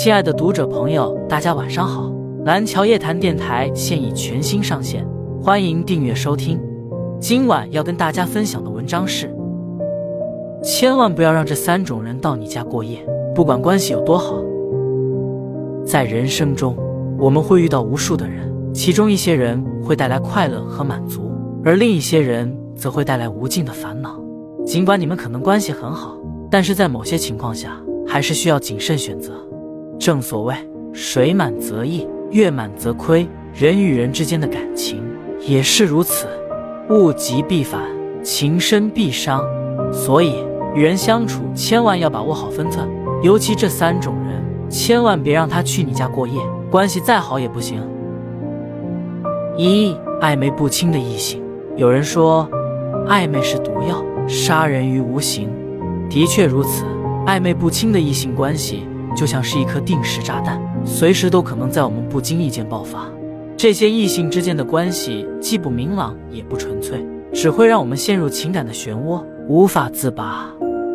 亲爱的读者朋友，大家晚上好！蓝桥夜谈电台现已全新上线，欢迎订阅收听。今晚要跟大家分享的文章是：千万不要让这三种人到你家过夜，不管关系有多好。在人生中，我们会遇到无数的人，其中一些人会带来快乐和满足，而另一些人则会带来无尽的烦恼。尽管你们可能关系很好，但是在某些情况下，还是需要谨慎选择。正所谓水满则溢，月满则亏，人与人之间的感情也是如此，物极必反，情深必伤。所以与人相处，千万要把握好分寸，尤其这三种人，千万别让他去你家过夜，关系再好也不行。一暧昧不清的异性，有人说，暧昧是毒药，杀人于无形，的确如此。暧昧不清的异性关系。就像是一颗定时炸弹，随时都可能在我们不经意间爆发。这些异性之间的关系既不明朗也不纯粹，只会让我们陷入情感的漩涡，无法自拔。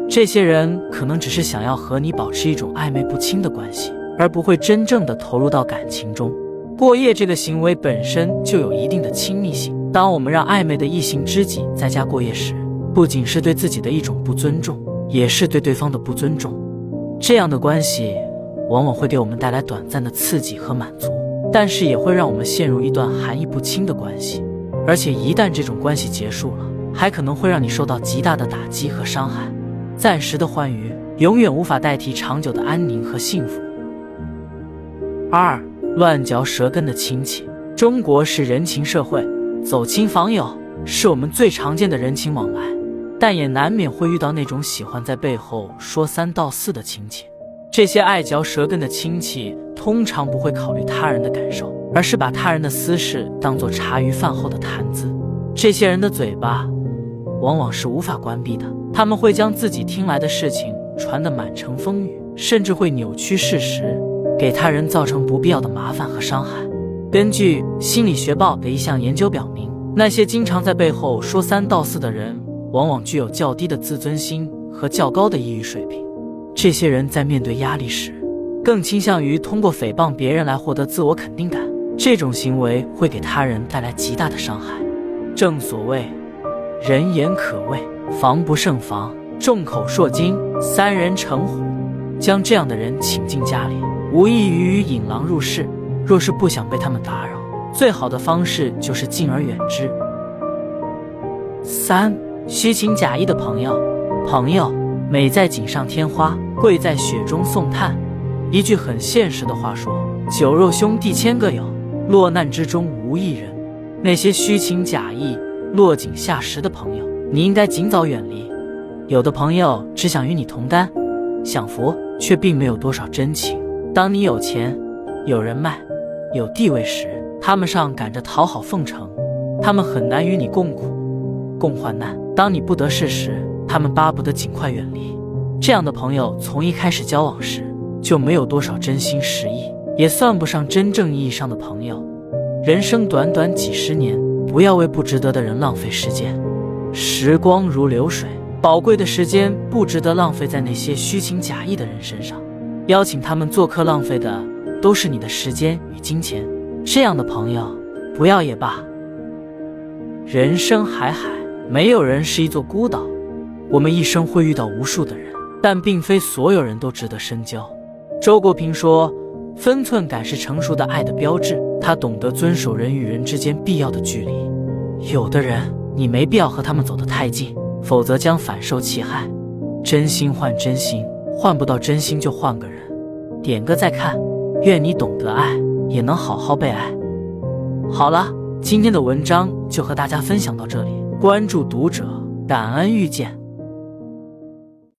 这些人可能只是想要和你保持一种暧昧不清的关系，而不会真正的投入到感情中。过夜这个行为本身就有一定的亲密性。当我们让暧昧的异性知己在家过夜时，不仅是对自己的一种不尊重，也是对对方的不尊重。这样的关系往往会给我们带来短暂的刺激和满足，但是也会让我们陷入一段含义不清的关系。而且一旦这种关系结束了，还可能会让你受到极大的打击和伤害。暂时的欢愉永远无法代替长久的安宁和幸福。二乱嚼舌根的亲戚，中国是人情社会，走亲访友是我们最常见的人情往来。但也难免会遇到那种喜欢在背后说三道四的亲戚。这些爱嚼舌根的亲戚，通常不会考虑他人的感受，而是把他人的私事当做茶余饭后的谈资。这些人的嘴巴，往往是无法关闭的。他们会将自己听来的事情传得满城风雨，甚至会扭曲事实，给他人造成不必要的麻烦和伤害。根据《心理学报》的一项研究表明，那些经常在背后说三道四的人。往往具有较低的自尊心和较高的抑郁水平。这些人在面对压力时，更倾向于通过诽谤别人来获得自我肯定感。这种行为会给他人带来极大的伤害。正所谓“人言可畏，防不胜防；众口铄金，三人成虎”。将这样的人请进家里，无异于引狼入室。若是不想被他们打扰，最好的方式就是敬而远之。三。虚情假意的朋友，朋友美在锦上添花，贵在雪中送炭。一句很现实的话说：酒肉兄弟千个有，落难之中无一人。那些虚情假意、落井下石的朋友，你应该尽早远离。有的朋友只想与你同甘，享福，却并没有多少真情。当你有钱、有人脉、有地位时，他们上赶着讨好奉承，他们很难与你共苦、共患难。当你不得势时，他们巴不得尽快远离。这样的朋友从一开始交往时就没有多少真心实意，也算不上真正意义上的朋友。人生短短几十年，不要为不值得的人浪费时间。时光如流水，宝贵的时间不值得浪费在那些虚情假意的人身上。邀请他们做客，浪费的都是你的时间与金钱。这样的朋友，不要也罢。人生海海。没有人是一座孤岛，我们一生会遇到无数的人，但并非所有人都值得深交。周国平说：“分寸感是成熟的爱的标志。”他懂得遵守人与人之间必要的距离。有的人，你没必要和他们走得太近，否则将反受其害。真心换真心，换不到真心就换个人。点个再看，愿你懂得爱，也能好好被爱。好了，今天的文章就和大家分享到这里。关注读者，感恩遇见。